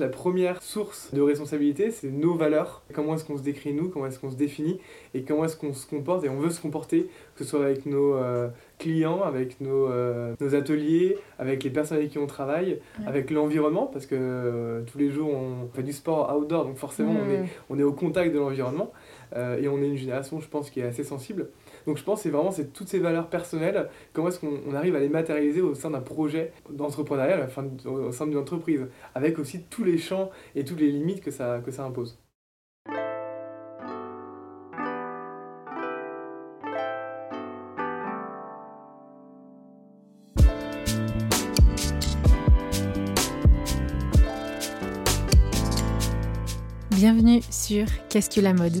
La première source de responsabilité, c'est nos valeurs. Comment est-ce qu'on se décrit nous, comment est-ce qu'on se définit? Et comment est-ce qu'on se comporte? Et on veut se comporter, que ce soit avec nos euh, clients, avec nos, euh, nos, ateliers, avec les personnes avec qui on travaille, avec l'environnement, parce que euh, tous les jours on fait du sport outdoor, donc forcément on, est, on est au contact de l'environnement. Et on est une génération, je pense, qui est assez sensible. Donc je pense que c'est vraiment c'est toutes ces valeurs personnelles, comment est-ce qu'on arrive à les matérialiser au sein d'un projet d'entrepreneuriat, au sein d'une entreprise, avec aussi tous les champs et toutes les limites que ça, que ça impose. Bienvenue sur Qu'est-ce que la mode?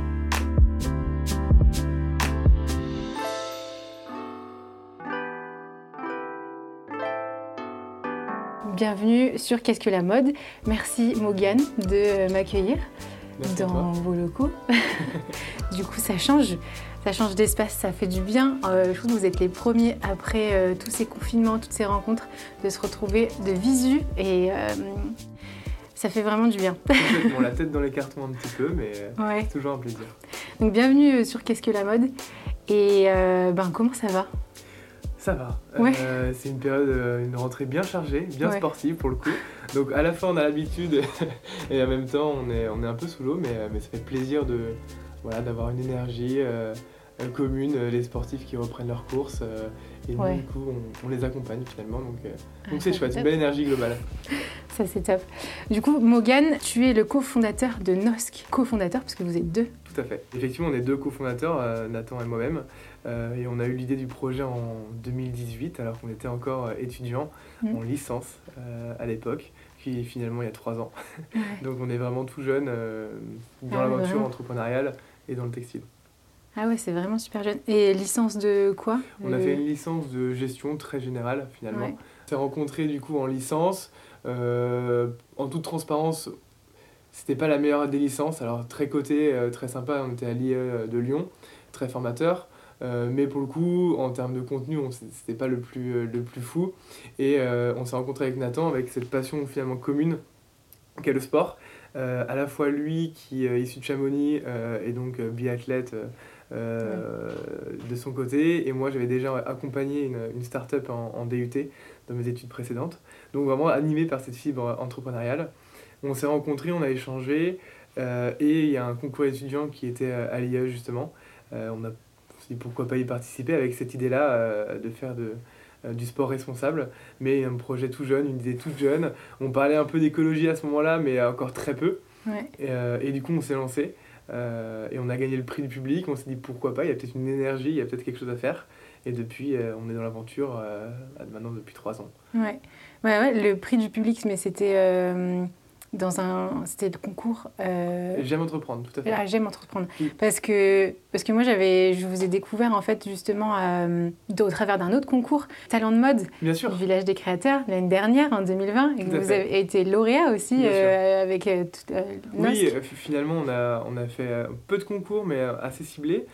bienvenue sur Qu'est-ce que la mode. Merci Morgane de m'accueillir dans vos locaux. du coup, ça change. Ça change d'espace, ça fait du bien. Euh, je trouve que vous êtes les premiers après euh, tous ces confinements, toutes ces rencontres, de se retrouver de visu et euh, ça fait vraiment du bien. On la tête dans les cartons un petit peu, mais c'est toujours un plaisir. Donc bienvenue sur Qu'est-ce que la mode et ben comment ça va? Ça va. Euh, c'est une période, euh, une rentrée bien chargée, bien sportive pour le coup. Donc à la fois on a l'habitude et en même temps on est, on est un peu sous l'eau, mais, euh, mais ça fait plaisir de voilà d'avoir une énergie commune, les sportifs qui reprennent leurs courses et nous du coup on, les accompagne finalement. Donc ah, c'est chouette, une belle énergie globale. Ça c'est top. Du coup Morgan, tu es le cofondateur de NOSC, cofondateur parce que vous êtes deux. Tout à fait. Effectivement on est deux cofondateurs, Nathan et moi-même. Euh, et on a eu l'idée du projet en 2018, alors qu'on était encore euh, étudiant mmh. en licence euh, à l'époque, puis finalement il y a trois ans. Donc on est vraiment tout jeune dans ah l'aventure entrepreneuriale et dans le textile. Ah ouais, c'est vraiment super jeune. Et licence de quoi? On a fait une licence de gestion très générale finalement. On s'est rencontrés du coup en licence. en toute transparence, c'était pas la meilleure des licences. Alors très côté, très sympa, on était à l'IE de Lyon, très formateur. Euh, mais pour le coup, en termes de contenu, c'était pas le plus, euh, le plus fou. Et euh, on s'est rencontré avec Nathan avec cette passion finalement commune qu'est le sport. à la fois lui qui est issu de Chamonix et donc biathlète de son côté, et moi j'avais déjà accompagné une, une start-up en, DUT dans mes études précédentes. Donc vraiment animé par cette fibre entrepreneuriale. On s'est rencontrés, on a échangé, et il y a un concours étudiant qui était à l'IE justement. on a pourquoi pas y participer avec cette idée-là euh, de faire de, euh, du sport responsable, mais un projet tout jeune, une idée toute jeune. On parlait un peu d'écologie à ce moment-là, mais encore très peu. Euh, et, du coup, on s'est lancé et on a gagné le prix du public. On s'est dit pourquoi pas, il y a peut-être une énergie, il y a peut-être quelque chose à faire. Et depuis, on est dans l'aventure maintenant depuis trois ans. Ouais. Ouais, ouais, le prix du public, mais c'était dans un c'était le concours euh... j'aime entreprendre tout à fait. Ah, j'aime entreprendre. Parce que parce que moi j'avais je vous ai découvert en fait justement euh, au travers d'un autre concours talent de mode. Bien sûr. village des créateurs l'année dernière en 2020 et que vous avez été lauréat aussi euh, avec euh, tout, oui finalement on a on a fait peu de concours mais assez ciblés.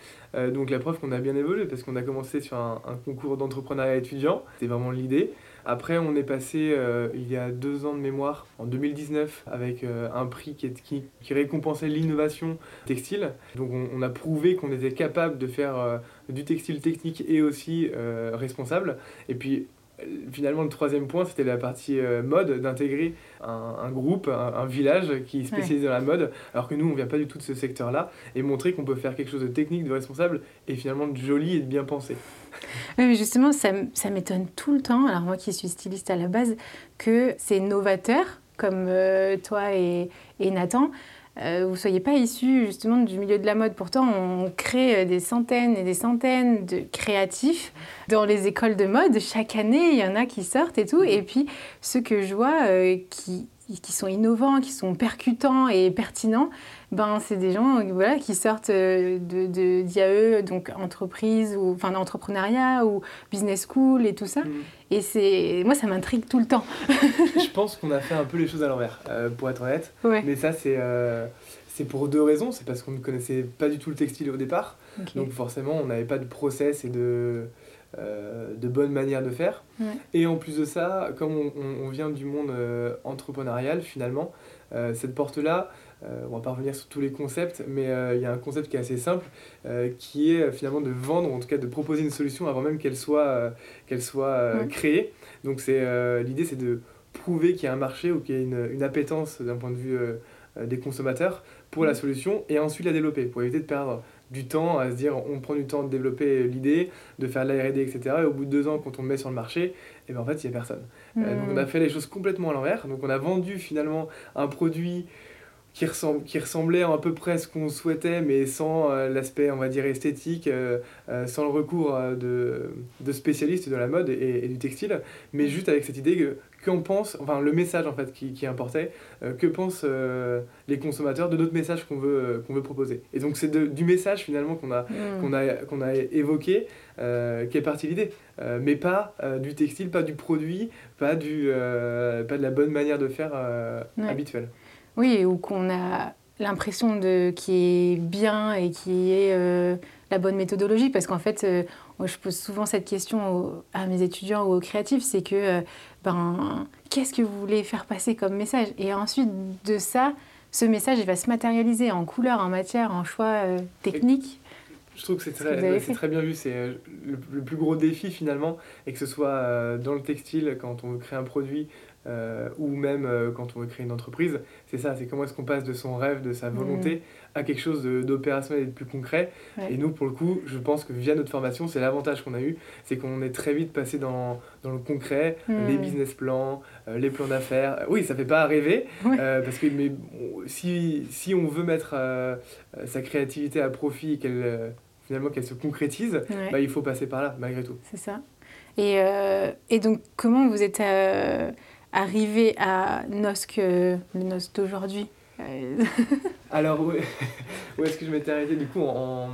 Donc la preuve qu'on a bien évolué parce qu'on a commencé sur un, un concours d'entrepreneuriat étudiant. C'était vraiment l'idée après, on est passé euh, il y a deux ans de mémoire, en 2019, avec euh, un prix qui, récompensait l'innovation textile. Donc on, a prouvé qu'on était capable de faire euh, du textile technique et aussi responsable. Et puis finalement, le troisième point, c'était la partie euh, mode, d'intégrer un, groupe, un, village qui est spécialisé dans la mode, alors que nous, on vient pas du tout de ce secteur-là, et montrer qu'on peut faire quelque chose de technique, de responsable, et finalement de joli et de bien pensé. Oui, mais justement, ça, ça m'étonne tout le temps, alors moi qui suis styliste à la base, que ces novateurs, comme euh, toi et, et Nathan, euh, vous ne soyez pas issus justement du milieu de la mode. Pourtant, on crée euh, des centaines et des centaines de créatifs dans les écoles de mode. Chaque année, il y en a qui sortent et tout. Et puis, ceux que je vois euh, qui, qui sont innovants, qui sont percutants et pertinents, ben, c'est des gens voilà, qui sortent de, de d'IAE, donc entreprise, ou enfin entrepreneuriat ou business school et tout ça. Mm. Et c'est moi, ça m'intrigue tout le temps. je pense qu'on a fait un peu les choses à l'envers, euh, pour être honnête. Mais ça, c'est, euh, c'est pour deux raisons. C'est parce qu'on ne connaissait pas du tout le textile au départ. Donc forcément, on n'avait pas de process et de, euh, de bonnes manières de faire. Et en plus de ça, comme on, on vient du monde entrepreneurial, finalement, cette porte-là, euh, on va pas revenir sur tous les concepts, mais euh, il y a un concept qui est assez simple, euh, qui est finalement de vendre, ou en tout cas de proposer une solution avant même qu'elle soit, qu'elle soit créée. Donc c'est, l'idée c'est de prouver qu'il y a un marché ou qu'il y a une, une appétence d'un point de vue des consommateurs pour la solution et ensuite la développer, pour éviter de perdre du temps à se dire on prend du temps de développer l'idée, de faire de la R&D, etc. Et au bout de deux ans, quand on le met sur le marché, et eh ben en fait, il n'y a personne. donc on a fait les choses complètement à l'envers. Donc on a vendu finalement un produit qui, ressemble, qui ressemblait à, peu près à ce qu'on souhaitait, mais sans euh, l'aspect, on va dire, esthétique, euh, euh, sans le recours de, de, spécialistes de la mode et, du textile, mais juste avec cette idée que qu'on pense, enfin le message en fait qui, qui importait, que pensent les consommateurs de notre message qu'on veut, qu'on veut proposer. Et donc c'est du message finalement qu'on a, mm. qu'on a, qu'on a évoqué qui est partie l'idée, mais pas du textile, pas du produit, pas, du, pas de la bonne manière de faire habituelle. Oui, ou qu'on a l'impression de qui est bien et qui est euh, la bonne méthodologie. Parce qu'en fait euh, moi, je pose souvent cette question à mes étudiants ou aux créatifs c'est que euh, ben qu'est-ce que vous voulez faire passer comme message? Et ensuite de ça ce message il va se matérialiser en couleur en matière en choix technique je trouve que c'est très, très, bien vu. C'est le, le, plus gros défi finalement, et que ce soit dans le textile, quand on veut créer un produit, euh, ou même euh, quand on veut créer une entreprise, c'est ça, c'est comment est-ce qu'on passe de son rêve, de sa volonté, mm. à quelque chose d'opérationnel et de plus concret. Et nous, pour le coup, je pense que via notre formation, c'est l'avantage qu'on a eu, c'est qu'on est très vite passé dans, dans le concret, mm. les business plans, euh, les plans d'affaires. Oui, ça fait pas rêver, parce que mais, si, si on veut mettre sa créativité à profit et qu'elle finalement qu'elle se concrétise, bah, il faut passer par là, malgré tout. C'est ça. Et, et, donc, comment vous êtes arriver à NOSC, le NOSC d'aujourd'hui euh, Alors, où, est-ce que je m'étais arrêté du coup en,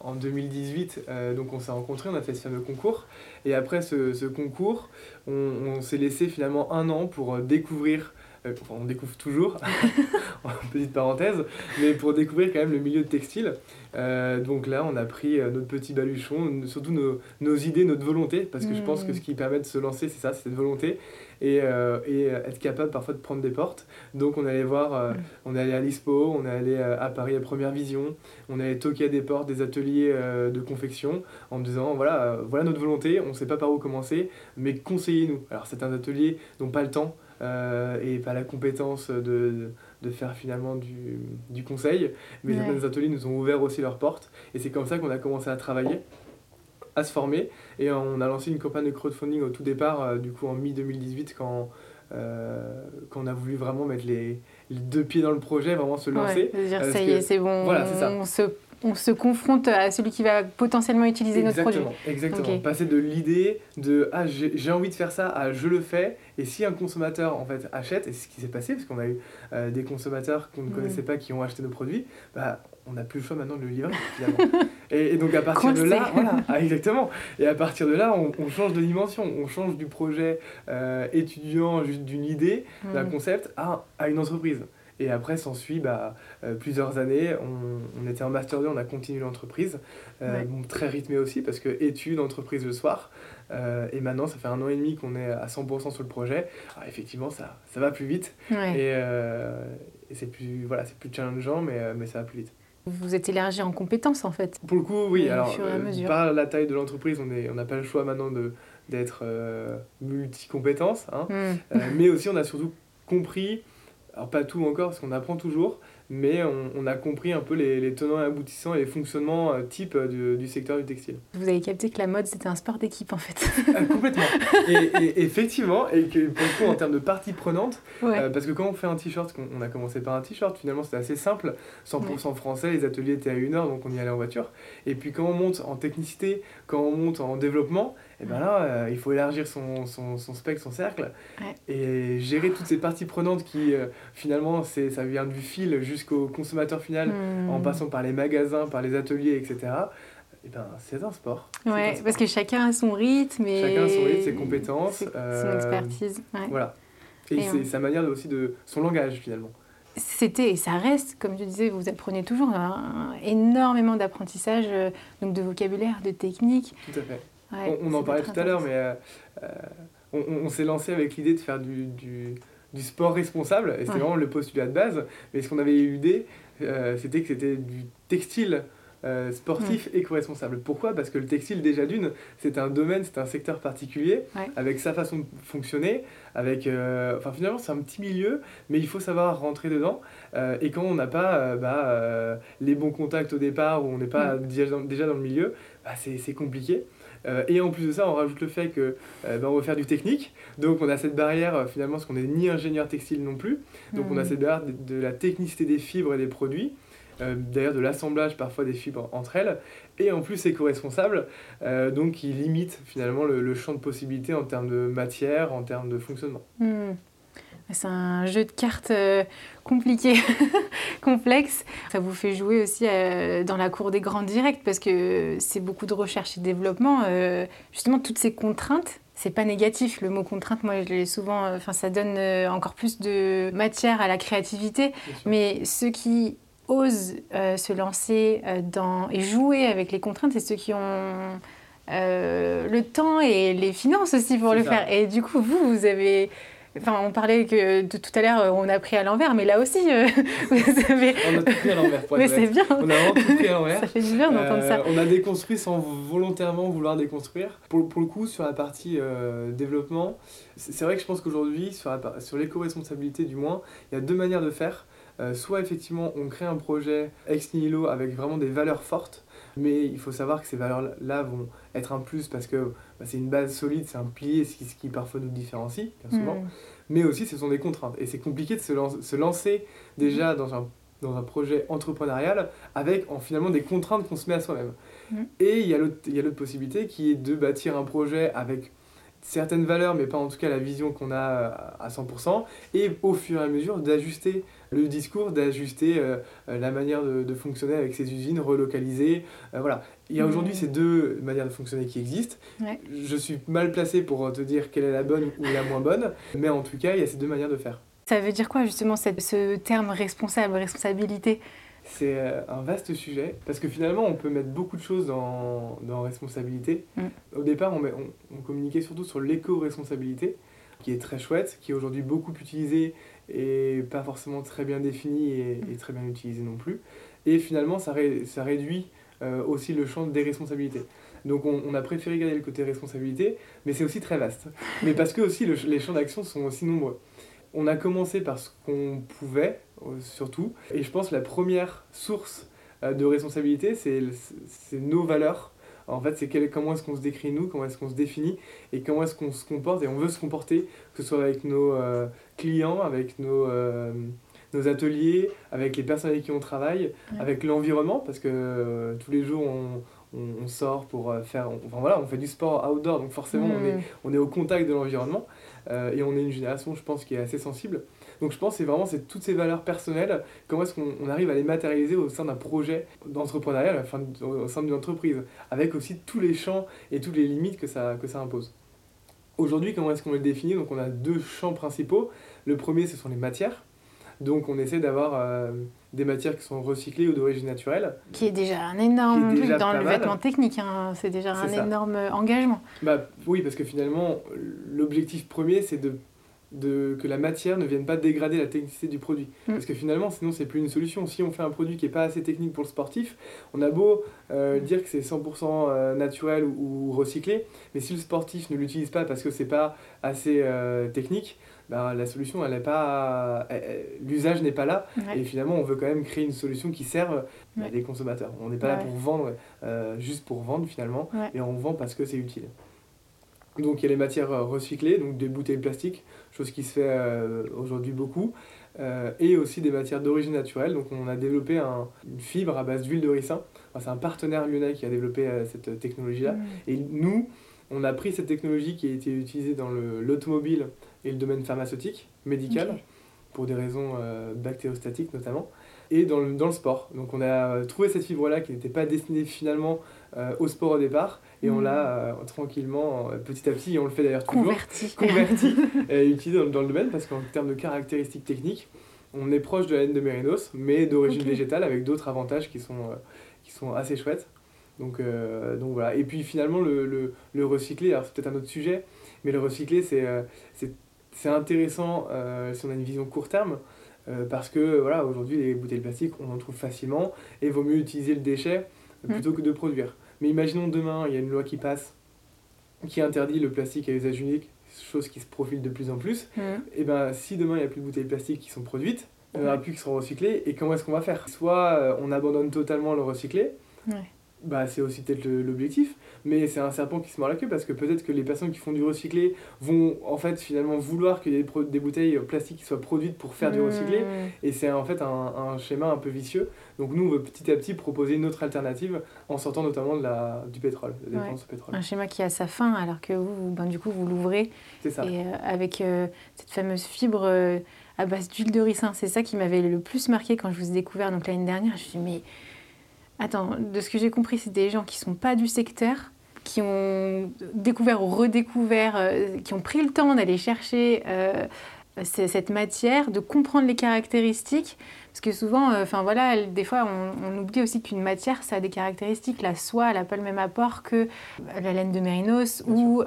en 2018 euh, Donc, on s'est rencontrés, on a fait ce fameux concours. Et après ce, ce concours, on, on s'est laissé finalement un an pour découvrir euh, enfin, on découvre toujours, en petite parenthèse, mais pour découvrir quand même le milieu de textile. Euh, donc là, on a pris euh, notre petit baluchon, surtout nos, nos idées, notre volonté, parce que je pense que ce qui permet de se lancer, c'est ça, c'est cette volonté, et, et, être capable parfois de prendre des portes. Donc on allait voir, on est allé à l'ISPO, on est allé à Paris à Première Vision, on est allé toquer à des portes, des ateliers de confection, en me disant, voilà, voilà notre volonté, on ne sait pas par où commencer, mais conseillez-nous. Alors c'est un atelier dont pas le temps, euh, et pas la compétence de, de faire finalement du, du conseil. Mais les ateliers nous ont ouvert aussi leurs portes et c'est comme ça qu'on a commencé à travailler à se former et on a lancé une campagne de crowdfunding au tout départ, euh, du coup en mi-2018 quand, euh, quand on a voulu vraiment mettre les, les, deux pieds dans le projet, vraiment se lancer. Ouais, dire ça y est, c'est bon, voilà, ça. on se on se confronte à celui qui va potentiellement utiliser notre produit. Exactement. Passer de l'idée de ah j'ai envie de faire ça à je le fais et si un consommateur en fait achète et c'est ce qui s'est passé parce qu'on a eu euh, des consommateurs qu'on ne mm. connaissait pas qui ont acheté nos produits, bah on n'a plus le choix maintenant de le livrer finalement. et, donc à partir de là, voilà, ah, exactement. Et à partir de là, on, change de dimension, on change du projet euh, étudiant juste d'une idée, d'un mm. concept à, à une entreprise. Et après, s'ensuit bah, euh, plusieurs années. On, on, était en Master 2, on a continué l'entreprise. Euh, très rythmé aussi, parce que études, entreprise le soir. Euh, et maintenant, ça fait un an et demi qu'on est à 100% sur le projet. Alors, effectivement, ça, ça va plus vite. Et, et c'est plus, voilà, plus challengeant, mais, mais ça va plus vite. Vous êtes élargi en compétences, en fait. Pour le coup, oui. Alors, par la taille de l'entreprise, on n'a on pas le choix maintenant de d'être multi-compétences, hein. mm. mais aussi on a surtout compris, alors pas tout encore parce qu'on apprend toujours, mais on, a compris un peu les, tenants et aboutissants et les fonctionnements euh, type euh, du, secteur du textile. Vous avez capté que la mode c'était un sport d'équipe en fait. Ah, complètement. Et, effectivement, et que pour le coup en termes de partie prenante, euh, parce que quand on fait un t-shirt, on a commencé par un t-shirt, finalement c'était assez simple, 100% français, les ateliers étaient à une heure donc on y allait en voiture. Et puis quand on monte en technicité, quand on monte en développement, et bien là, euh, il faut élargir son, son, son spectre, son cercle, et gérer toutes ces parties prenantes qui, euh, finalement, c'est, ça vient du fil jusqu'au consommateur final, en hmm. passant par les magasins, par les ateliers, etc. Et ben, c'est un sport. Ouais, parce que chacun a son rythme. Et... Chacun a son rythme, ses compétences. Son euh, expertise. Voilà. Et, sa manière aussi de... son langage, finalement c'était et ça reste, comme je disais, vous apprenez toujours énormément d'apprentissage, donc de vocabulaire, de technique. Tout à fait on, en parlait tout à l'heure, mais euh, euh, on, s'est lancé avec l'idée de faire du, du, du, sport responsable, et c'était vraiment le postulat de base. Mais ce qu'on avait eu l'idée, euh, c'était que c'était du textile sportif éco-responsable. Pourquoi? Parce que le textile, déjà d'une, c'est un domaine, c'est un secteur particulier, avec sa façon de fonctionner, avec... enfin, finalement, c'est un petit milieu, mais il faut savoir rentrer dedans. et quand on n'a pas bah, les bons contacts au départ, ou on n'est pas déjà, dans, déjà, dans, le milieu, bah, c'est compliqué. Euh, et en plus de ça, on rajoute le fait que euh, ben, on veut faire du technique. Donc on a cette barrière euh, finalement, parce qu'on n'est ni ingénieur textile non plus. Donc on a hmm. cette barrière de, la technicité des fibres et des produits. D'ailleurs de l'assemblage parfois des fibres entre elles. Et en plus éco-responsable. donc qui limite finalement le, champ de possibilités en termes de matière, en termes de fonctionnement. Hmm. C'est un jeu de cartes euh, compliqué, complexe. Ça vous fait jouer aussi euh, dans la cour des grands directs parce que c'est beaucoup de recherche et développement. Euh, justement, toutes ces contraintes, c'est pas négatif. Le mot contrainte, moi, je l'ai souvent. Enfin, ça donne encore plus de matière à la créativité. Mais ceux qui osent se lancer dans et jouer avec les contraintes, c'est ceux qui ont le temps et les finances aussi pour le faire. Et du coup, vous, vous avez Enfin, on parlait que de tout à l'heure, on a pris à l'envers, mais là aussi, euh, vous avez... On a tout pris à l'envers, Mais c'est bien. On a vraiment tout pris à l'envers. ça fait du bien d'entendre ça. Euh, on a déconstruit sans volontairement vouloir déconstruire. Pour, pour le coup, sur la partie euh, développement, c'est vrai que je pense qu'aujourd'hui, sur, sur l'éco-responsabilité du moins, il y a deux manières de faire. soit effectivement, on crée un projet ex nihilo avec vraiment des valeurs fortes, mais il faut savoir que ces valeurs-là vont être un plus parce que bah, c'est une base solide, c'est un pilier, ce qui, ce qui, parfois nous différencie, bien souvent. Mm. Mais aussi, ce sont des contraintes. Et c'est compliqué de se, se lancer déjà dans un, dans un projet entrepreneurial avec en, finalement des contraintes qu'on se met à soi-même. Mm. Et il y a l'autre possibilité qui est de bâtir un projet avec certaines valeurs, mais pas en tout cas la vision qu'on a à 100%, et au fur et à mesure d'ajuster le discours, d'ajuster euh, la manière de, fonctionner avec ces usines relocalisées. Euh, voilà. Il y a aujourd'hui mmh. ces deux manières de fonctionner qui existent. Je suis mal placé pour te dire quelle est la bonne ou la moins bonne, mais en tout cas, il y a ces deux manières de faire. Ça veut dire quoi justement ce terme responsable, responsabilité? C'est euh, un vaste sujet parce que finalement on peut mettre beaucoup de choses dans, dans responsabilité. Mm. Au départ on, on, communiquait surtout sur l'éco-responsabilité qui est très chouette, qui est aujourd'hui beaucoup utilisée et pas forcément très bien définie et, mm. très bien utilisée non plus. Et finalement ça, ça réduit euh, aussi le champ des responsabilités. Donc on, on, a préféré garder le côté responsabilité, mais c'est aussi très vaste. Mais parce que aussi les champs d'action sont aussi nombreux. On a commencé par ce qu'on pouvait, surtout. Et je pense que la première source euh, de responsabilité, c'est nos valeurs. En fait, c'est comment est-ce qu'on se décrit nous, comment est-ce qu'on se définit et comment est-ce qu'on se comporte et on veut se comporter, que ce soit avec nos euh, clients, avec nos, nos ateliers, avec les personnes avec qui on travaille, avec l'environnement, parce que tous les jours on, on, sort pour faire, enfin voilà, on fait du sport outdoor, donc forcément on, est, on est au contact de l'environnement et on est une génération, je pense, qui est assez sensible. Donc je pense que c'est vraiment c'est toutes ces valeurs personnelles, comment est-ce qu'on arrive à les matérialiser au sein d'un projet d'entrepreneuriat, enfin, au sein d'une entreprise, avec aussi tous les champs et toutes les limites que ça, que ça impose. Aujourd'hui, comment est-ce qu'on les définit? Donc on a deux champs principaux. Le premier, ce sont les matières. Donc on essaie d'avoir euh, des matières qui sont recyclées ou d'origine naturelle. Qui est déjà un énorme truc dans le vêtement technique, hein. c'est déjà un énorme engagement. Bah, oui, parce que finalement, l'objectif premier, c'est de de, que la matière ne vienne pas dégrader la technicité du produit. Mm. Parce que finalement, sinon, c'est plus une solution. Si on fait un produit qui n'est pas assez technique pour le sportif, on a beau euh, dire que c'est 100% euh, naturel ou, recyclé, mais si le sportif ne l'utilise pas parce que c'est pas assez euh, technique, bah, la solution, elle est pas, l'usage n'est pas là. Et finalement, on veut quand même créer une solution qui serve à des consommateurs. On n'est pas là pour vendre juste pour vendre finalement, et on vend parce que c'est utile. Donc il y a les matières euh, recyclées, donc des bouteilles plastiques, chose qui se fait euh, aujourd'hui beaucoup, euh, et aussi des matières d'origine naturelle. Donc on a développé un, une fibre à base d'huile de ricin. c'est un partenaire lyonnais qui a développé cette technologie-là. Mm. Et nous, on a pris cette technologie qui a été utilisée dans l'automobile et le domaine pharmaceutique, médical, pour des raisons bactériostatiques notamment, et dans le, dans le sport. Donc on a trouvé cette fibre-là qui n'était pas destinée finalement au sport au départ, et on l'a euh, tranquillement, euh, petit à petit, et on le fait d'ailleurs toujours, converti, converti et utilisé dans, le domaine parce qu'en termes de caractéristiques techniques, on est proche de la laine de mérinos, mais d'origine végétale avec d'autres avantages qui sont, euh, qui sont assez chouettes. Donc, donc voilà. Et puis finalement, le, le, le recycler, alors c'est peut-être un autre sujet, mais le recycler, c'est c'est intéressant si on a une vision court terme. parce que voilà, aujourd'hui, les bouteilles plastiques, on en trouve facilement et il vaut mieux utiliser le déchet mm. plutôt que de produire. Mais imaginons demain, il y a une loi qui passe qui interdit le plastique à usage unique, chose qui se profile de plus en plus. Mmh. Et ben si demain il n'y a plus de bouteilles plastiques qui sont produites, il n'y en aura plus qui seront recyclées, et comment est-ce qu'on va faire? Soit euh, on abandonne totalement le recyclé, bah, c'est aussi peut-être l'objectif, mais c'est un serpent qui se mord la queue parce que peut-être que les personnes qui font du recyclé vont en fait finalement vouloir qu'il y ait des, bouteilles plastiques qui soient produites pour faire du recyclé, mmh. et c'est en fait un, un, schéma un peu vicieux. Donc nous, on veut petit à petit proposer une autre alternative en sortant notamment de la, du pétrole, de la dépense pétrole. Un schéma qui a sa fin alors que vous, ben, du coup, vous l'ouvrez. Et euh, avec euh, cette fameuse fibre... Euh, à base d'huile de ricin. C'est ça qui m'avait le plus marqué quand je vous ai découvert donc l'année dernière. Je me suis dit, mais Attends, de ce que j'ai compris, c'est des gens qui sont pas du secteur, qui ont découvert ou redécouvert, euh, qui ont pris le temps d'aller chercher euh, cette matière, de comprendre les caractéristiques. Parce que souvent, euh, voilà, des fois, on, oublie aussi qu'une matière, ça a des caractéristiques. La soie, elle n'a pas le même apport que la laine de mérinos ou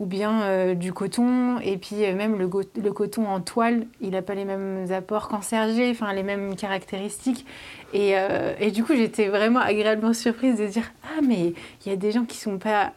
ou bien euh, du coton, et puis euh, même le, le, coton en toile, il n'a pas les mêmes apports qu'en sergé, enfin les mêmes caractéristiques. Et, euh, et du coup, j'étais vraiment agréablement surprise de dire Ah, mais il y a des gens qui sont pas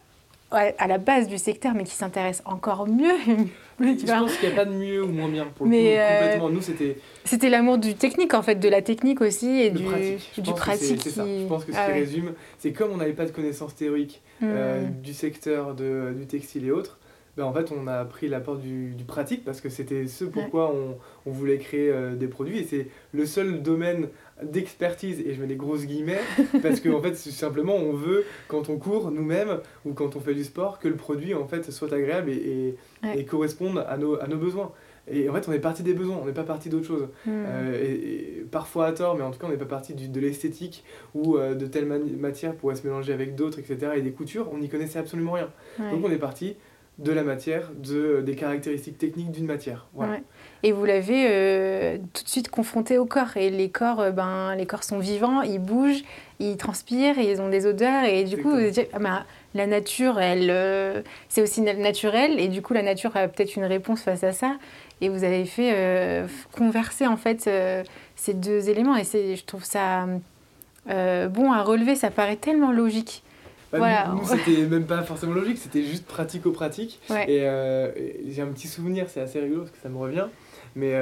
à la base du secteur, mais qui s'intéressent encore mieux. je pense qu'il n'y a pas de mieux ou moins bien. Pour mais le complètement. Nous, c'était. C'était l'amour du technique, en fait, de la technique aussi et du pratique. du pratique. C'est ça. Je pense que ce ah qui résume, c'est comme on n'avait pas de connaissances théoriques euh, hmm. du secteur de, du textile et autres, ben en fait, on a pris l'apport du, du, pratique parce que c'était ce pourquoi on, on, voulait créer euh, des produits. Et c'est le seul domaine d'expertise, et je mets des grosses guillemets, parce qu'en en fait, simplement, on veut, quand on court nous-mêmes ou quand on fait du sport, que le produit en fait soit agréable et, et, corresponde à nos, à nos besoins. Et en fait, on est parti des besoins, on n'est pas parti d'autre chose. Hmm. Euh, et, parfois à tort, mais en tout cas, on n'est pas parti de l'esthétique ou euh, de telle matière pourrait se mélanger avec d'autres, etc. Et des coutures, on n'y connaissait absolument rien. Donc on est parti de la matière, de, des caractéristiques techniques d'une matière. Voilà. Et vous l'avez euh, tout de suite confronté au corps. Et les corps, ben, les corps sont vivants, ils bougent, ils transpirent, ils ont des odeurs. Et du coup, vous dites, ah, ben, la nature, elle, c'est aussi naturel. Et du coup, la nature a peut-être une réponse face à ça et vous avez fait euh, converser en fait euh, ces deux éléments et je trouve ça euh, bon à relever ça paraît tellement logique voilà. nous, c'était même pas forcément logique c'était juste pratico-pratique. Et, j'ai un petit souvenir c'est assez rigolo parce que ça me revient mais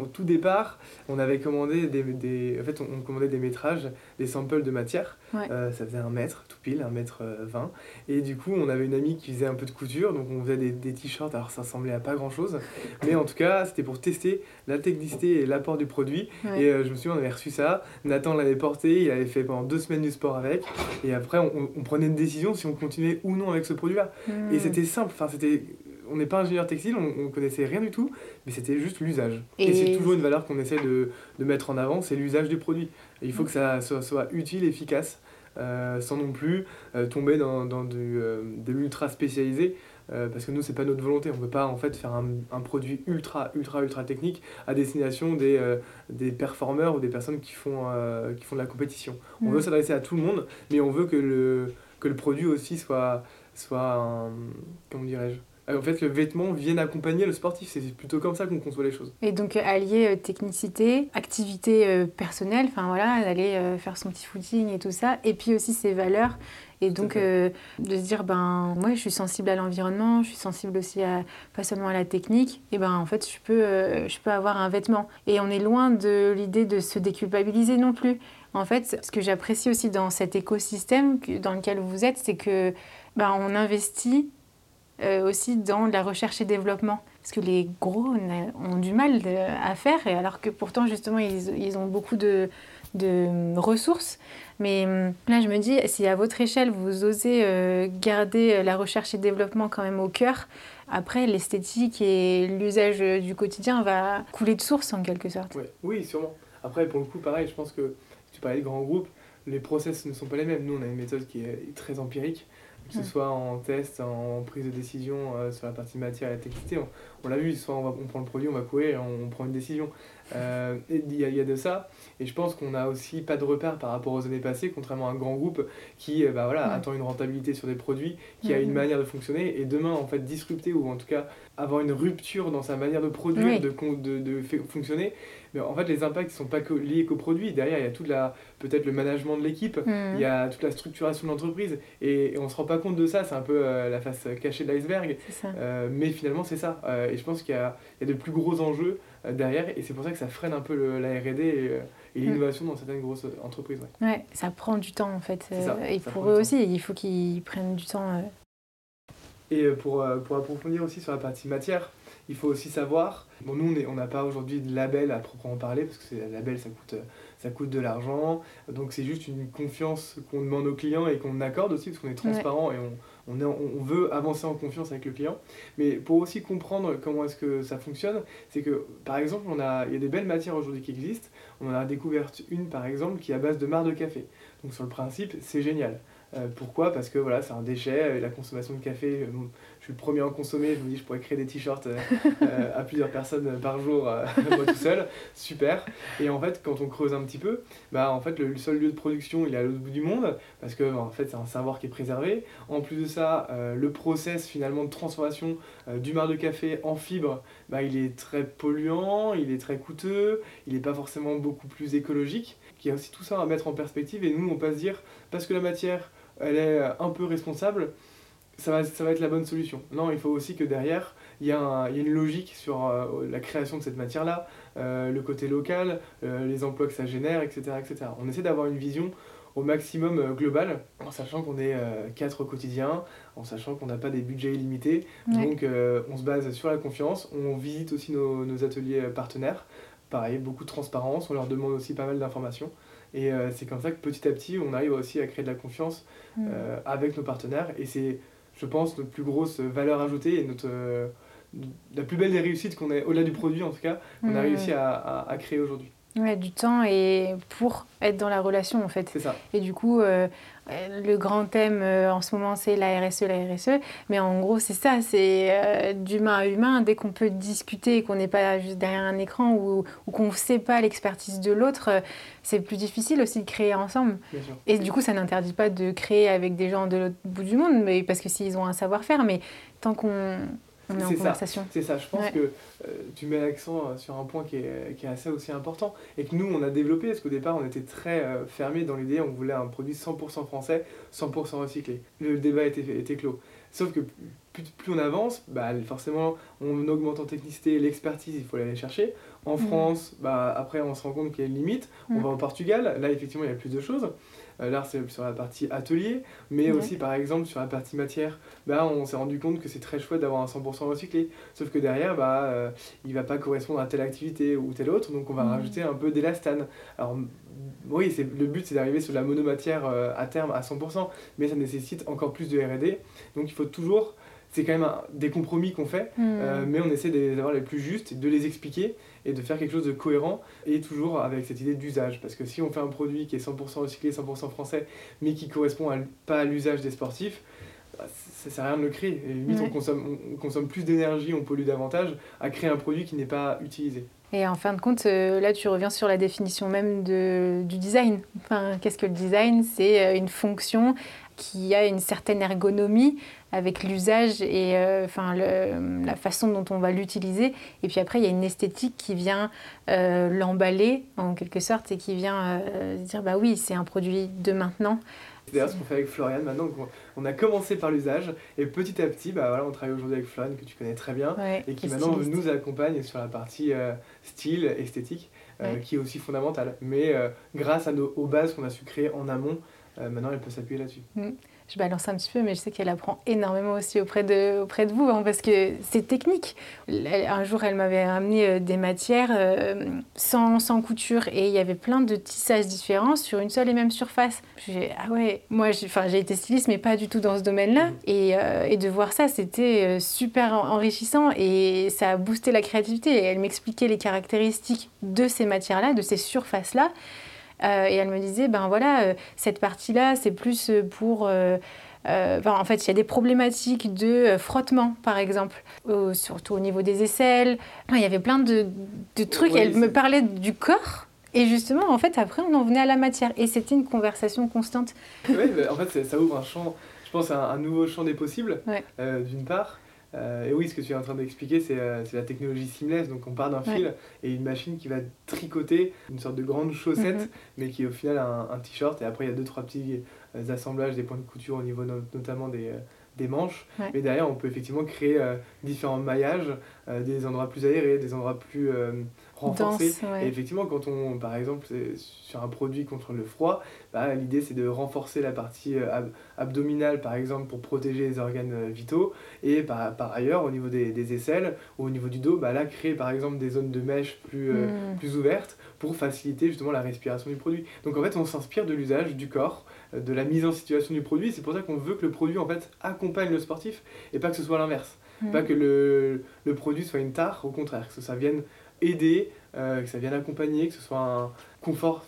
au tout départ on avait commandé des, des en fait on, commandait des métrages des samples de matière ça faisait un mètre pile, 1m20. Et du coup, on avait une amie qui faisait un peu de couture, donc on faisait des, des t-shirts, alors ça ressemblait à pas grand chose. Mais en tout cas, c'était pour tester la technicité et l'apport du produit. Et euh, je me souviens, on avait reçu ça. Nathan l'avait porté, il avait fait pendant deux semaines du sport avec. Et après, on, on prenait une décision si on continuait ou non avec ce produit-là. Et hmm. c'était simple, enfin, c'était on n'est pas ingénieur textile, on, on, connaissait rien du tout, mais c'était juste l'usage. Et, c'est toujours une valeur qu'on essaie de, de, mettre en avant, c'est l'usage du produit. il faut que ça soit, soit utile, efficace, euh, sans non plus euh, tomber dans, dans du, euh, de l'ultra spécialisé. parce que nous, c'est pas notre volonté. On ne veut pas en fait faire un, un, produit ultra, ultra, ultra technique à destination des, des performeurs ou des personnes qui font, qui font de la compétition. On mm. veut s'adresser à tout le monde, mais on veut que le, que le produit aussi soit, soit comment dirais-je, en fait, le vêtement vienne accompagner le sportif. C'est plutôt comme ça qu'on conçoit les choses. Et donc, allier technicité, activité personnelle, enfin voilà, d'aller faire son petit footing et tout ça, et puis aussi ses valeurs. Et donc, de se dire, ben, moi, je suis sensible à l'environnement, je suis sensible aussi à, pas seulement à la technique, et ben, en fait, je peux, je peux avoir un vêtement. Et on est loin de l'idée de se déculpabiliser non plus. En fait, ce que j'apprécie aussi dans cet écosystème dans lequel vous êtes, c'est que ben, on investit euh, aussi dans la recherche et développement. Parce que les gros ont du mal à faire, alors que pourtant, justement, ils, ont beaucoup de, ressources. Mais hum, là, je me dis, si à votre échelle, vous osez euh, garder la recherche et développement quand même au cœur, après, l'esthétique et l'usage du quotidien va couler de source en quelque sorte. Oui, sûrement. Après, pour le coup, pareil, je pense que tu parlais de grands groupes, les process ne sont pas les mêmes. Nous, on a une méthode qui est très empirique, que ce soit en test, en prise de décision euh, sur la partie matière et la technicité. On, l'a vu, soit on, on, prend le produit, on va courir et on, prend une décision. Euh, il y, y, a de ça. Et je pense qu'on n'a aussi pas de repère par rapport aux années passées, contrairement à un grand groupe qui euh, bah, voilà, attend une rentabilité sur des produits, qui a une manière de fonctionner, et demain, en fait, disrupter ou en tout cas avoir une rupture dans sa manière de produire, de, de, de, fonctionner. Mais en fait, les impacts ne sont pas que liés qu'au produit. Derrière, il y a toute la, peut-être le management de l'équipe, mm. il y a toute la structuration de l'entreprise, et, on ne se rend pas compte de ça. C'est un peu euh, la face cachée de l'iceberg. mais finalement, c'est ça. et je pense qu'il y, y a, de plus gros enjeux derrière, et c'est pour ça que ça freine un peu la R&D et, et l'innovation dans certaines grosses entreprises. Ouais. ouais. ça prend du temps en fait. Euh, et pour eux aussi, il faut qu'ils prennent du temps. Euh. Et euh, pour, pour approfondir aussi sur la partie matière, il faut aussi savoir, bon nous on n'a pas aujourd'hui de label à proprement parler, parce que c'est label ça coûte, ça coûte de l'argent, donc c'est juste une confiance qu'on demande aux clients et qu'on accorde aussi, parce qu'on est transparent et on, on, on, veut avancer en confiance avec le client. Mais pour aussi comprendre comment est-ce que ça fonctionne, c'est que par exemple, on a, il y a des belles matières aujourd'hui qui existent. On en a découvert une par exemple qui est à base de marc de café. Donc sur le principe, c'est génial. Euh, pourquoi? Parce que voilà, c'est un déchet, et la consommation de café, euh, je suis le premier à en consommer, je me dis je pourrais créer des t-shirts euh, à plusieurs personnes par jour, moi tout seul, super. Et en fait, quand on creuse un petit peu, bah en fait le seul lieu de production il est à l'autre bout du monde, parce que en fait c'est un savoir qui est préservé. En plus de ça, le process finalement de transformation du marc de café en fibre, bah, il est très polluant, il est très coûteux, il n'est pas forcément beaucoup plus écologique. Il y a aussi tout ça à mettre en perspective et nous on peut se dire, parce que la matière elle est un peu responsable, ça va, ça va être la bonne solution. Non, il faut aussi que derrière, il y, a il y a une logique sur euh, la création de cette matière-là, euh, le côté local, euh, les emplois que ça génère, etc. etc. On essaie d'avoir une vision au maximum global, en sachant qu'on est quatre au quotidien, en sachant qu'on n'a pas des budgets illimités. Donc on se base sur la confiance, on visite aussi nos, nos ateliers partenaires. Pareil, beaucoup de transparence, on leur demande aussi pas mal d'informations. Et euh, c'est comme ça que petit à petit, on arrive aussi à créer de la confiance mm. euh, avec nos partenaires. Et c'est, je pense, notre plus grosse valeur ajoutée et notre, euh, la plus belle des réussites qu'on a, au-delà du produit en tout cas, qu'on a réussi à, à, à créer aujourd'hui. Ouais, du temps et pour être dans la relation en fait. C'est ça. Et du coup, euh, le grand thème euh, en ce moment, c'est la RSE, la RSE. Mais en gros, c'est ça, c'est euh, d'humain à humain. Dès qu'on peut discuter et qu'on n'est pas juste derrière un écran ou, qu'on ne sait pas l'expertise de l'autre, c'est plus difficile aussi de créer ensemble. Et du coup, ça n'interdit pas de créer avec des gens de l'autre bout du monde, mais parce que s'ils ont un savoir-faire. Mais tant qu'on c'est ça, je pense que euh, tu mets l'accent euh, sur un point qui est, qui est, assez aussi important et que nous on a développé parce qu'au départ on était très euh, fermé dans l'idée, on voulait un produit 100% français, 100% recyclé. Le débat était, était clos. Sauf que plus, plus on avance, bah, forcément on augmente en technicité, l'expertise, il faut aller chercher. En mm. France, bah, après on se rend compte qu'il y a une limite. On mm. va au Portugal, là effectivement il y a plus de choses. Euh, là, c'est sur la partie atelier, mais aussi par exemple sur la partie matière, bah, on s'est rendu compte que c'est très chouette d'avoir un 100% recyclé. Sauf que derrière, bah, euh, il va pas correspondre à telle activité ou telle autre, donc on va rajouter un peu d'élastane. Alors, oui, le but c'est d'arriver sur la monomatière euh, à terme à 100%, mais ça nécessite encore plus de RD. Donc il faut toujours c'est quand même des compromis qu'on fait, hmm. mais on essaie d'avoir les plus justes, de les expliquer et de faire quelque chose de cohérent et toujours avec cette idée d'usage. Parce que si on fait un produit qui est 100% recyclé, 100% français, mais qui correspond pas à l'usage des sportifs, bah, ça sert à rien de le créer. Et limite, on, consomme, on consomme plus d'énergie, on pollue davantage à créer un produit qui n'est pas utilisé. Et en fin de compte, euh, là, tu reviens sur la définition même de, du design. Enfin, Qu'est-ce que le design? C'est euh, une fonction qui a une certaine ergonomie avec l'usage et euh, enfin la façon dont on va l'utiliser. Et puis après, il y a une esthétique qui vient euh, l'emballer en quelque sorte et qui vient euh, dire bah oui, c'est un produit de maintenant. C'est d'ailleurs ce qu'on fait avec Florian maintenant. On a commencé par l'usage et petit à petit, bah voilà, on travaille aujourd'hui avec Florian que tu connais très bien et qui maintenant nous accompagne sur la partie style, esthétique, qui est aussi fondamentale. Mais grâce à nos, aux bases qu'on a su créer en amont, maintenant elle peut s'appuyer là-dessus. Mm je balance un petit peu, mais je sais qu'elle apprend énormément aussi auprès de, auprès de vous, hein, parce que c'est technique. Un jour, elle m'avait amené euh, des matières euh, sans, sans, couture, et il y avait plein de tissages différents sur une seule et même surface. J'ai ah ouais, moi j'ai été styliste, mais pas du tout dans ce domaine-là. Mmh. Et, euh, et, de voir ça, c'était super enrichissant, et ça a boosté la créativité. Et elle m'expliquait les caractéristiques de ces matières-là, de ces surfaces-là. Euh, et elle me disait, ben voilà, euh, cette partie-là, c'est plus pour... Euh, en fait, il y a des problématiques de frottement, par exemple, surtout au niveau des aisselles. il y avait plein de, de trucs. elle me parlait du corps. Et justement, en fait, après, on en venait à la matière. Et c'était une conversation constante. oui, en fait, ça ouvre un champ, je pense, un, un nouveau champ des possibles, d'une part. Euh, et oui, ce que tu es en train d'expliquer, euh, c'est la technologie seamless. Donc, on part d'un fil et une machine qui va tricoter une sorte de grande chaussette, mhm. mais qui est au final un, un t-shirt. Et après, il y a deux, trois petits euh, assemblages, des points de couture au niveau notamment des, des manches. Mais derrière, on peut effectivement créer différents maillages, des endroits plus aérés, des endroits plus renforcer. Et effectivement, quand on, par exemple, sur un produit contre le froid, bah, l'idée c'est de renforcer la partie euh, abdominale, par exemple, pour protéger les organes euh, vitaux. Et par, par ailleurs, au niveau des, des, aisselles ou au niveau du dos, bah, là, créer par exemple des zones de mèche plus, euh, mm. plus ouvertes pour faciliter justement la respiration du produit. Donc en fait, on s'inspire de l'usage du corps, de la mise en situation du produit. C'est pour ça qu'on veut que le produit en fait accompagne le sportif et pas que ce soit l'inverse. Mm. Pas que le, le, produit soit une tare, au contraire, que ça vienne aider, euh, que ça vienne accompagner, que ce soit un confort,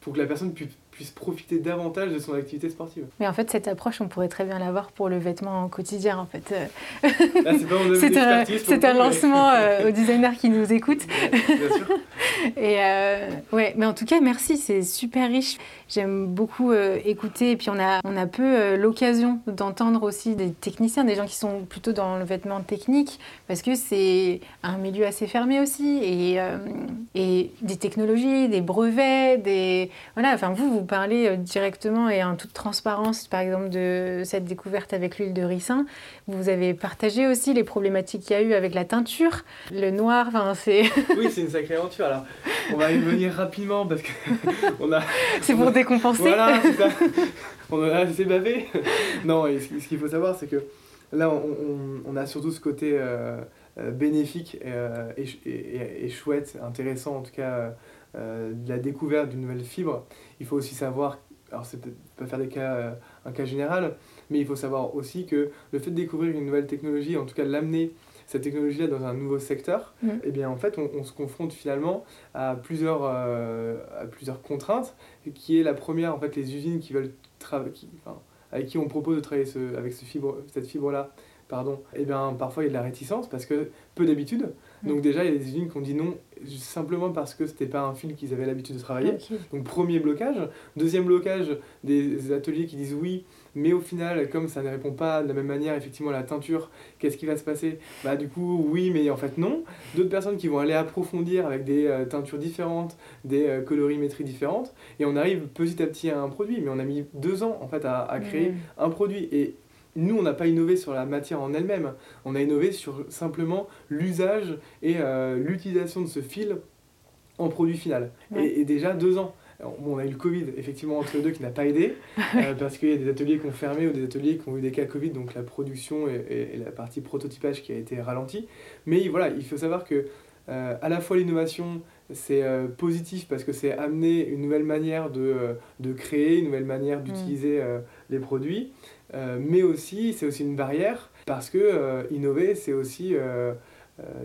pour que la personne puisse puisse profiter davantage de son activité sportive. Mais en fait, cette approche, on pourrait très bien l'avoir pour le vêtement quotidien, en fait. c'est un, lancement euh, aux designers qui nous écoutent. Bien sûr. et euh, ouais, mais en tout cas, merci, c'est super riche. J'aime beaucoup euh, écouter, et puis on a, on a peu l'occasion d'entendre aussi des techniciens, des gens qui sont plutôt dans le vêtement technique, parce que c'est un milieu assez fermé aussi, et, et des technologies, des brevets, des... Voilà, enfin, vous, vous parler euh, directement et en toute transparence, par exemple, de cette découverte avec l'huile de ricin. Vous avez partagé aussi les problématiques qu'il y a eu avec la teinture, le noir, enfin c'est... oui, c'est une sacrée aventure. Alors, on va y venir rapidement parce que on a... C'est pour décompenser. Voilà, ça. On a assez bavé. Non, ce qu'il faut savoir, c'est que là, on, on, a surtout ce côté euh, bénéfique et, et, et, chouette, intéressant en tout cas euh, de la découverte d'une nouvelle fibre, il faut aussi savoir, alors c'est peut-être pas faire des cas, euh, un cas général, mais il faut savoir aussi que le fait de découvrir une nouvelle technologie, en tout cas l'amener cette technologie-là dans un nouveau secteur, mm. eh bien en fait on, se confronte finalement à plusieurs, euh, à plusieurs contraintes, qui est la première en fait les usines qui veulent travailler, enfin, avec qui on propose de travailler ce, avec ce fibre, cette fibre-là, pardon, eh bien parfois il y a de la réticence parce que peu d'habitude. Donc mm. déjà il y a des usines qui ont dit non simplement parce que c'était pas un fil qu'ils avaient l'habitude de travailler. Donc premier blocage. Deuxième blocage, des ateliers qui disent oui, mais au final, comme ça ne répond pas de la même manière effectivement à la teinture, qu'est-ce qui va se passer? Bah du coup oui, mais en fait non. D'autres personnes qui vont aller approfondir avec des euh, teintures différentes, des euh, colorimétries différentes, et on arrive petit à petit à un produit. Mais on a mis deux ans en fait à, à créer un produit. Et nous, on n'a pas innové sur la matière en elle-même, on a innové sur simplement l'usage et euh, l'utilisation de ce fil en produit final. Et, déjà deux ans. on a eu le Covid, effectivement, entre les deux, qui n'a pas aidé, euh, parce qu'il y a des ateliers qui ont fermé ou des ateliers qui ont eu des cas Covid, donc la production et, la partie prototypage qui a été ralentie. Mais voilà, il faut savoir que euh, à la fois l'innovation, c'est positif parce que c'est amener une nouvelle manière de, de, créer, une nouvelle manière mm. d'utiliser les produits. Euh, mais aussi, c'est aussi une barrière parce que euh, innover, c'est aussi euh,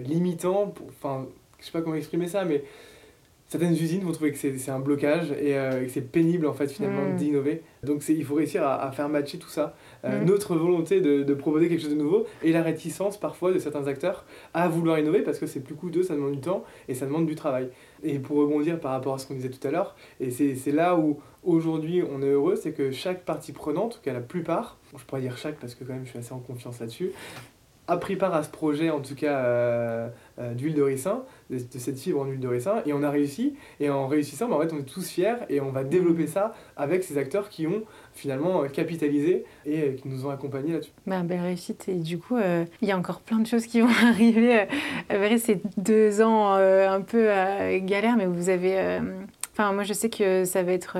limitant. Enfin, je sais pas comment exprimer ça, mais certaines usines vont trouver que c'est un blocage et, euh, que c'est pénible en fait finalement mm. d'innover. Donc il faut réussir à, faire matcher tout ça. Euh, mm. Notre volonté de, de, proposer quelque chose de nouveau et la réticence parfois de certains acteurs à vouloir innover parce que c'est plus coûteux, ça demande du temps et ça demande du travail. Et pour rebondir par rapport à ce qu'on disait tout à l'heure, et c'est là où aujourd'hui on est heureux, c'est que chaque partie prenante, en tout cas la plupart, je pourrais dire chaque parce que quand même je suis assez en confiance là-dessus, a pris part à ce projet, en tout cas euh, euh, d'huile de ricin, de, cette fibre en huile de ricin, et on a réussi. Et en réussissant, bah, en fait, on est tous fiers et on va développer ça avec ces acteurs qui ont finalement euh, capitalisé et qui nous ont accompagnés là-dessus. Bah, belle réussite. Et du coup, il y a encore plein de choses qui vont arriver. Euh, ces deux ans un peu galère, mais vous avez. Enfin, moi, je sais que ça va être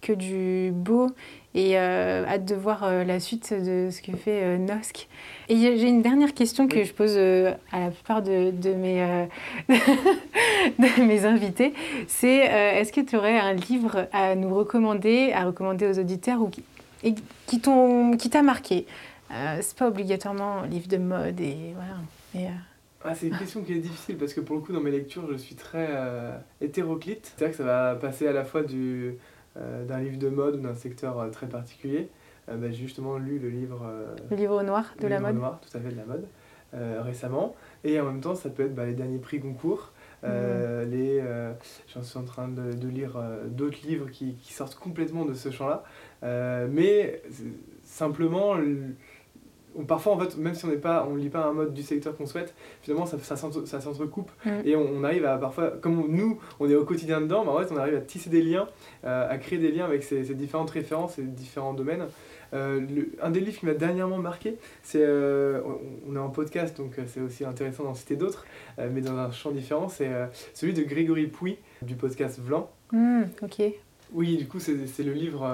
que du beau et euh, hâte de voir euh, la suite de ce que fait euh, Nosk. Et j'ai une dernière question que je pose à la plupart de, de mes, de mes invités. C'est est-ce que tu aurais un livre à nous recommander, à recommander aux auditeurs ou qui, et qui t'a marqué? C'est pas obligatoirement un livre de mode et voilà. Ah, c'est une question qui est difficile parce que pour le coup, dans mes lectures, je suis très hétéroclite. C'est vrai que ça va passer à la fois du, euh, d'un livre de mode ou d'un secteur euh, très particulier. Euh, bah, j'ai justement lu le livre... le livre noir de le la livre mode noir, tout à fait, de la mode, récemment. Et en même temps, ça peut être bah, les derniers prix concours. Mmh. les, j'en suis en train de, de lire d'autres livres qui, qui, sortent complètement de ce champ-là. mais simplement, parfois en fait même si on n'est pas on lit pas un mode du secteur qu'on souhaite finalement ça, ça, ça s'entrecoupe. Mm. et on, arrive à parfois comme nous on est au quotidien dedans bah, en fait on arrive à tisser des liens euh, à créer des liens avec ces, différentes références et différents domaines. Euh, un des livres qui m'a dernièrement marqué c'est euh, on est en podcast donc c'est aussi intéressant d'en citer d'autres mais dans un champ différent c'est celui de Grégory Pouy du podcast Vlan. Mm, ok. Oui du coup c'est le livre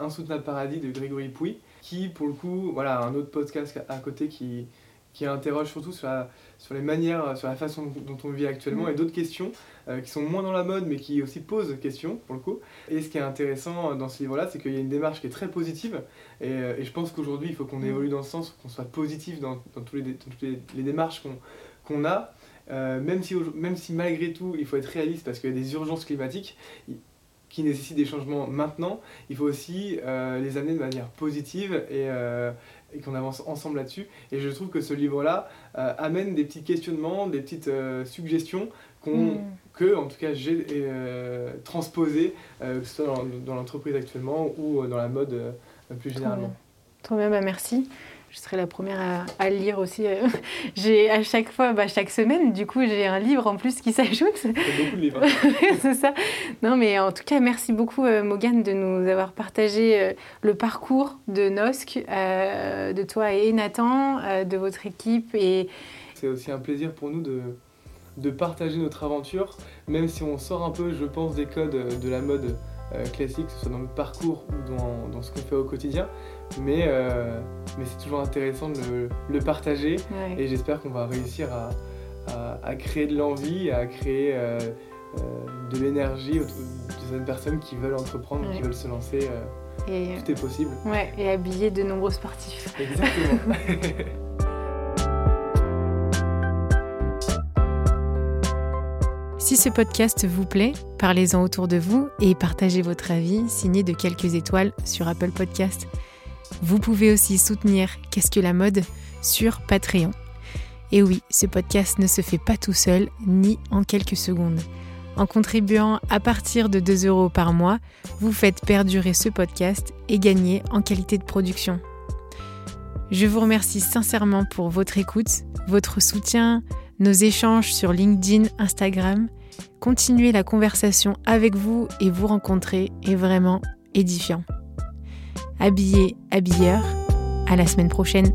Insoutenable paradis de Grégory Pouy qui, pour le coup, voilà, un autre podcast à côté qui, qui interroge surtout sur, sur les manières, sur la façon dont on vit actuellement mm. et d'autres questions euh, qui sont moins dans la mode mais qui aussi posent des questions pour le coup. Et ce qui est intéressant dans ce livre-là, c'est qu'il y a une démarche qui est très positive et, euh, et je pense qu'aujourd'hui il faut qu'on mm. évolue dans ce sens, qu'on soit positif dans, dans, tous les, toutes les, les démarches qu'on a. Euh, même, si, même si malgré tout il faut être réaliste parce qu'il y a des urgences climatiques, qui nécessitent des changements maintenant, il faut aussi euh, les amener de manière positive et, euh, et qu'on avance ensemble là-dessus. Et je trouve que ce livre-là euh, amène des petits questionnements, des petites suggestions qu'on, mm. que, en tout cas, j'ai transposées, que ce soit dans, dans l'entreprise actuellement ou dans la mode plus généralement. Trop bien, bah merci je serai la première à, lire aussi. Euh, j'ai à chaque fois, bah, chaque semaine, du coup, j'ai un livre en plus qui s'ajoute. beaucoup de livres. c'est ça. Non, mais en tout cas, merci beaucoup, euh, Morgane, de nous avoir partagé euh, le parcours de NOSC, de toi et Nathan, de votre équipe. Et... C'est aussi un plaisir pour nous de, de partager notre aventure, même si on sort un peu, je pense, des codes de la mode classique, que ce soit dans le parcours ou dans, dans ce qu'on fait au quotidien mais, euh, mais c'est toujours intéressant de le, partager et j'espère qu'on va réussir à, à, créer de l'envie, à créer euh, euh, de l'énergie autour de certaines personnes qui veulent entreprendre, qui veulent se lancer. Et, tout est possible. Ouais, et habiller de nombreux sportifs. Exactement. Si ce podcast vous plaît, parlez-en autour de vous et partagez votre avis signé de quelques étoiles sur Apple Podcast. Vous pouvez aussi soutenir Qu'est-ce que la mode sur Patreon. Et oui, ce podcast ne se fait pas tout seul, ni en quelques secondes. En contribuant à partir de 2 euros par mois, vous faites perdurer ce podcast et gagner en qualité de production. Je vous remercie sincèrement pour votre écoute, votre soutien, nos échanges sur LinkedIn, Instagram. Continuer la conversation avec vous et vous rencontrer est vraiment édifiant habillé, habilleur. À la semaine prochaine.